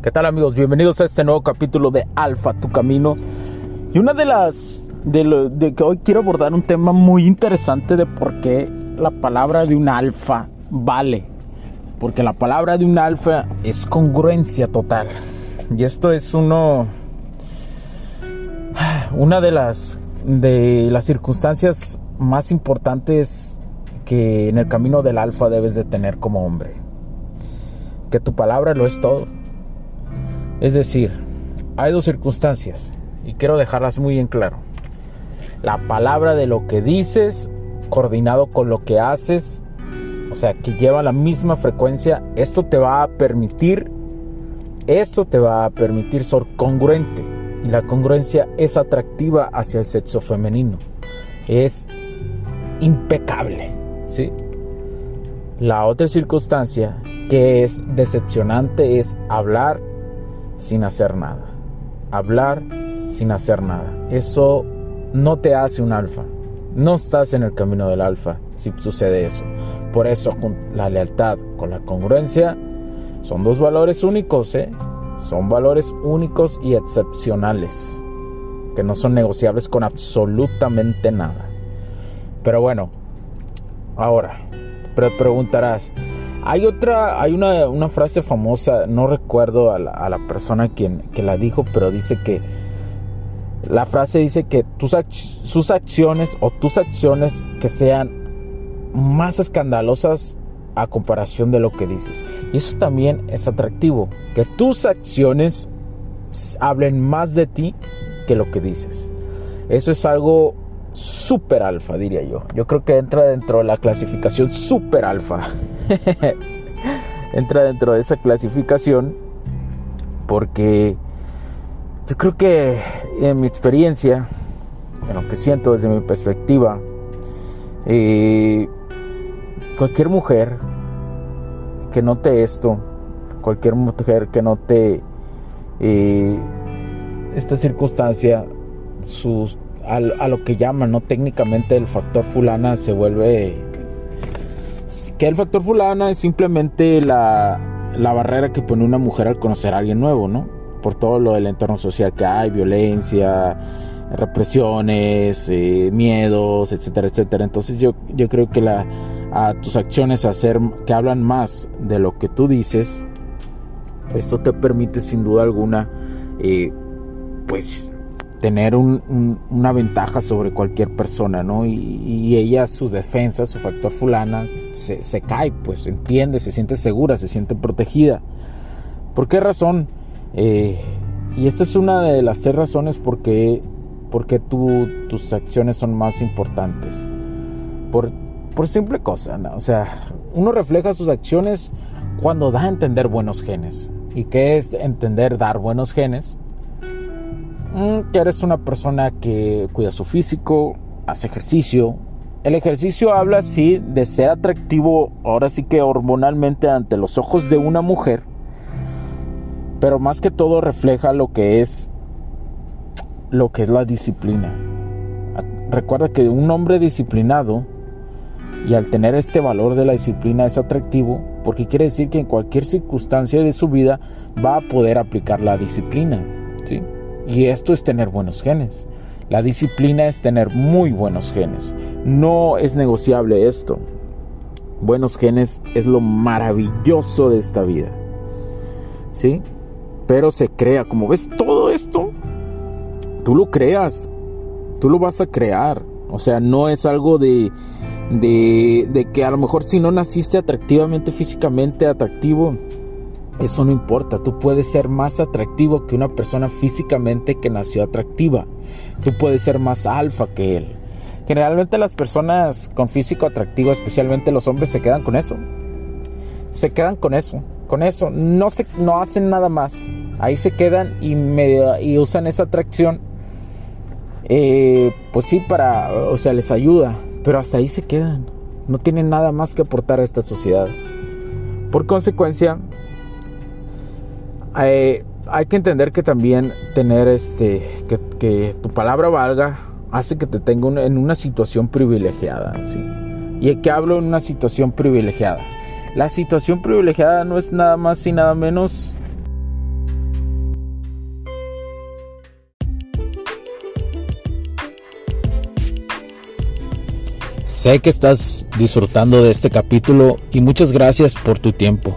¿Qué tal amigos? Bienvenidos a este nuevo capítulo de Alfa, tu camino. Y una de las... De, que hoy quiero abordar un tema muy interesante de por qué la palabra de un alfa vale. Porque la palabra de un alfa es congruencia total. Y esto es uno... Una de las, de las circunstancias más importantes que en el camino del alfa debes de tener como hombre. Que tu palabra lo es todo es decir, hay dos circunstancias y quiero dejarlas muy en claro. La palabra de lo que dices coordinado con lo que haces, o sea, que lleva la misma frecuencia, esto te va a permitir, esto te va a permitir ser congruente. Y la congruencia es atractiva hacia el sexo femenino. Es impecable, ¿sí? La otra circunstancia que es decepcionante es hablar sin hacer nada. Hablar sin hacer nada. Eso no te hace un alfa. No estás en el camino del alfa si sucede eso. Por eso la lealtad, con la congruencia, son dos valores únicos, ¿eh? Son valores únicos y excepcionales, que no son negociables con absolutamente nada. Pero bueno, ahora, preguntarás, hay otra, hay una, frase famosa, no recuerdo a la, persona quien, que la dijo, pero dice que la frase dice que tus, sus acciones o tus acciones que sean más escandalosas a comparación de lo que dices. Y eso también es atractivo, que tus acciones hablen más de ti que lo que dices. Eso es algo super alfa, diría yo. Yo creo que entra dentro de la clasificación super alfa. entra dentro de esa clasificación porque yo creo que en mi experiencia, en lo que siento desde mi perspectiva, eh, cualquier mujer que note esto, cualquier mujer que note eh, esta circunstancia, sus a, lo que llaman, ¿no? Técnicamente el factor fulana se vuelve... Que el factor fulana es simplemente la, la barrera que pone una mujer al conocer a alguien nuevo, ¿no? Por todo lo del entorno social que hay, violencia, represiones, eh, miedos, etcétera, etcétera. Entonces yo, yo creo que la, a tus acciones hacer que hablan más de lo que tú dices, esto te permite sin duda alguna, eh, pues tener una ventaja sobre cualquier persona, ¿no? Y, ella, su defensa, su factor fulana, se, cae, pues entiende, se siente segura, se siente protegida. ¿Por qué razón? Eh, y esta es una de las tres razones por qué, tus acciones son más importantes. Por, por simple cosa, ¿no? O sea, uno refleja sus acciones cuando da a entender buenos genes. ¿Y qué es entender dar buenos genes? Mm, que eres una persona que cuida su físico, hace ejercicio. El ejercicio habla sí de ser atractivo, ahora sí que hormonalmente ante los ojos de una mujer, pero más que todo refleja lo que es lo que es la disciplina. Recuerda que un hombre disciplinado y al tener este valor de la disciplina es atractivo porque quiere decir que en cualquier circunstancia de su vida va a poder aplicar la disciplina, ¿sí? Y esto es tener buenos genes. La disciplina es tener muy buenos genes. No es negociable esto. Buenos genes es lo maravilloso de esta vida. ¿Sí? Pero se crea. Como ves todo esto, tú lo creas. Tú lo vas a crear. O sea, no es algo de, de, de que a lo mejor si no naciste atractivamente, físicamente atractivo, eso no importa, tú puedes ser más atractivo que una persona físicamente que nació atractiva. Tú puedes ser más alfa que él. Generalmente las personas con físico atractivo, especialmente los hombres, se quedan con eso. Se quedan con eso, con eso. No, se, no hacen nada más. Ahí se quedan y, y usan esa atracción. Eh, pues sí, para, o sea, les ayuda. Pero hasta ahí se quedan. No tienen nada más que aportar a esta sociedad. Por consecuencia, hay, que entender que también tener este, que, tu palabra valga hace que te tenga en una situación privilegiada, ¿sí? ¿Y que hablo en una situación privilegiada? La situación privilegiada no es nada más y nada menos Sé que estás disfrutando de este capítulo y muchas gracias por tu tiempo.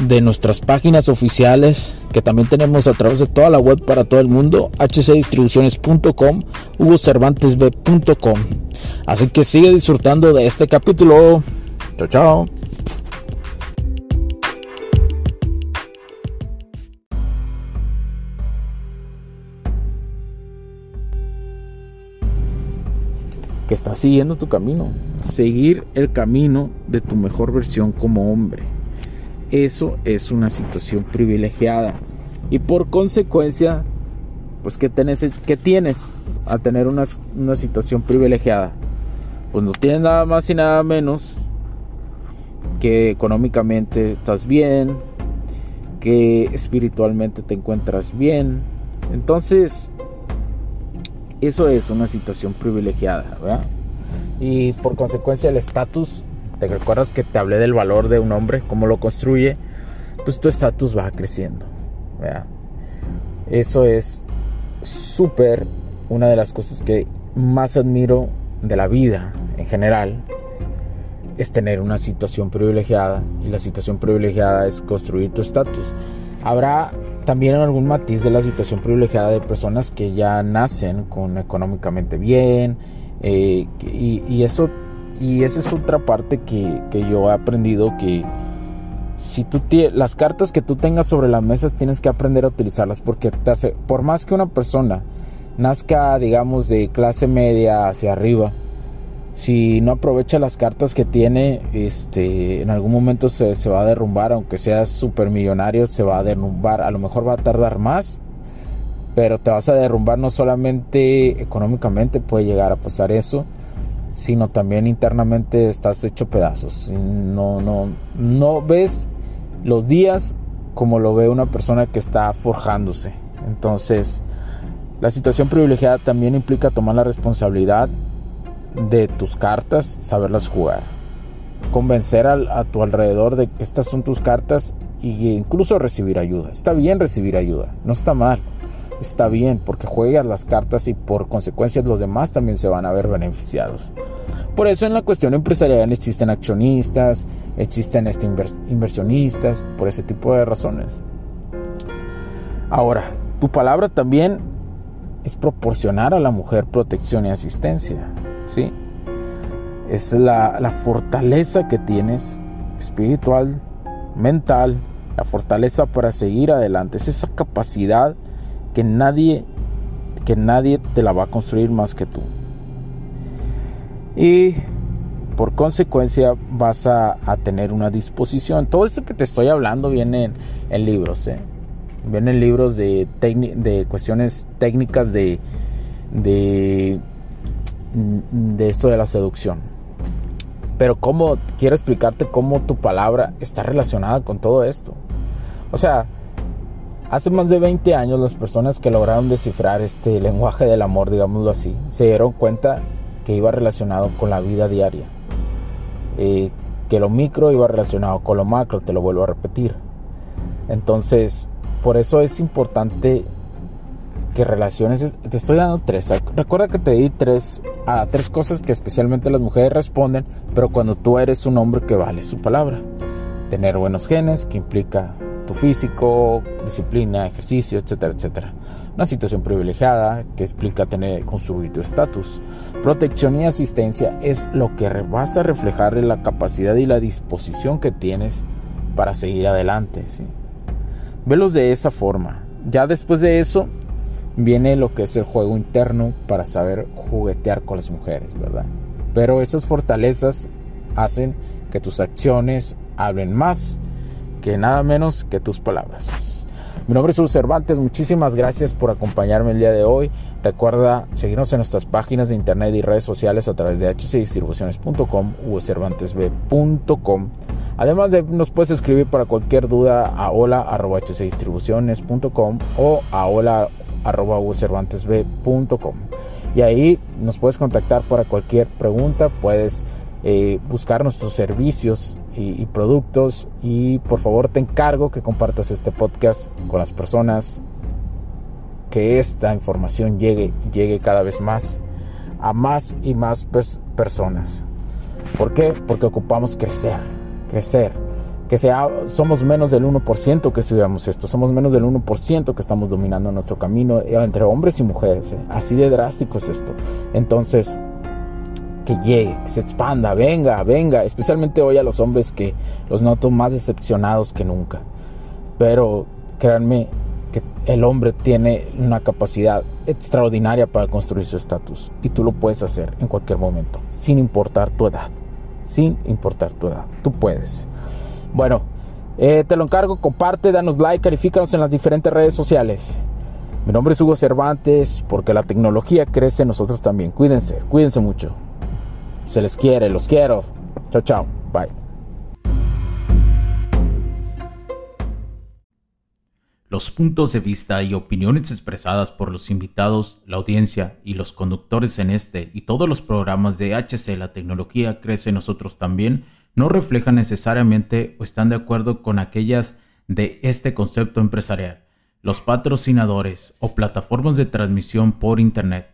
de nuestras páginas oficiales que también tenemos a través de toda la web para todo el mundo, hcdistribuciones.com, hugocervantesb.com. Así que sigue disfrutando de este capítulo. Chao, chao. que estás siguiendo tu camino, seguir el camino de tu mejor versión como hombre. Eso es una situación privilegiada. Y por consecuencia, pues ¿qué, tienes a tener una, una situación privilegiada? Pues no tienes nada más y nada menos que económicamente estás bien, que espiritualmente te encuentras bien. Entonces, eso es una situación privilegiada. Y por consecuencia el estatus ¿Te recuerdas que te hablé del valor de un hombre, cómo lo construye? Pues tu estatus va creciendo. Eso es súper una de las cosas que más admiro de la vida en general. Es tener una situación privilegiada y la situación privilegiada es construir tu estatus. Habrá también algún matiz de la situación privilegiada de personas que ya nacen con económicamente bien eh, y, y eso y esa es otra parte que, yo he aprendido que si tú las cartas que tú tengas sobre la mesa tienes que aprender a utilizarlas porque por más que una persona nazca digamos de clase media hacia arriba si no aprovecha las cartas que tiene este en algún momento se, se va a derrumbar aunque seas super millonario se va a derrumbar. A lo mejor va a tardar más pero te vas a derrumbar no solamente económicamente puede llegar a pasar eso sino también internamente estás hecho pedazos. No, no, no ves los días como lo ve una persona que está forjándose. Entonces, la situación privilegiada también implica tomar la responsabilidad de tus cartas, saberlas jugar. Convencer a, tu alrededor de que estas son tus cartas e incluso recibir ayuda. Está bien recibir ayuda, no está mal. Está bien porque juegas las cartas y por consecuencia los demás también se van a ver beneficiados. Por eso en la cuestión empresarial existen accionistas, existen este inversionistas, por ese tipo de razones. Ahora, tu palabra también es proporcionar a la mujer protección y asistencia, ¿sí? Es la, la fortaleza que tienes espiritual, mental, la fortaleza para seguir adelante, es esa capacidad que nadie que nadie te la va a construir más que tú y por consecuencia vas a, tener una disposición. Todo esto que te estoy hablando viene en, libros, ¿eh? vienen libros de, de cuestiones técnicas de, de, de esto de la seducción. Pero cómo, quiero explicarte cómo tu palabra está relacionada con todo esto. O sea, hace más de 20 años las personas que lograron descifrar este lenguaje del amor, digámoslo así, se dieron cuenta que iba relacionado con la vida diaria. eh, que lo micro iba relacionado con lo macro, te lo vuelvo a repetir. Entonces, por eso es importante que relaciones, te estoy dando tres. Recuerda que te di tres, a tres cosas que especialmente las mujeres responden, pero cuando tú eres un hombre que vale su palabra. Tener buenos genes, que implica tu físico, disciplina, ejercicio, etcétera, etcétera. Una situación privilegiada que explica tener, construir tu estatus. Protección y asistencia es lo que vas a reflejar la capacidad y la disposición que tienes para seguir adelante. ¿sí? Velos de esa forma. Ya después de eso viene lo que es el juego interno para saber juguetear con las mujeres, ¿verdad? Pero esas fortalezas hacen que tus acciones hablen más que nada menos que tus palabras. Mi nombre es Hugo Cervantes, muchísimas gracias por acompañarme el día de hoy. Recuerda seguirnos en nuestras páginas de internet y redes sociales a través de hcdistribuciones.com o cervantesb.com. Además de nos puedes escribir para cualquier duda a hola.hcdistribuciones.com o a hola.cervantesb.com. Y ahí nos puedes contactar para cualquier pregunta, puedes eh, buscar nuestros servicios y, productos y por favor te encargo que compartas este podcast con las personas que esta información llegue llegue cada vez más a más y más personas. ¿Por qué? Porque ocupamos crecer, crecer. Que sea, somos menos del 1% que estudiamos esto, somos menos del 1% que estamos dominando nuestro camino eh, entre hombres y mujeres. Eh. Así de drástico es esto. Entonces, que llegue, que se expanda, venga, venga, especialmente hoy a los hombres que los noto más decepcionados que nunca. Pero créanme que el hombre tiene una capacidad extraordinaria para construir su estatus y tú lo puedes hacer en cualquier momento, sin importar tu edad, sin importar tu edad, tú puedes. Bueno, eh, te lo encargo, comparte, danos like, califícanos en las diferentes redes sociales. Mi nombre es Hugo Cervantes, porque la tecnología crece nosotros también. Cuídense, cuídense mucho. Se les quiere, los quiero. Chao, chao. Bye. Los puntos de vista y opiniones expresadas por los invitados, la audiencia y los conductores en este y todos los programas de HC La Tecnología Crece Nosotros también no reflejan necesariamente o están de acuerdo con aquellas de este concepto empresarial, los patrocinadores o plataformas de transmisión por Internet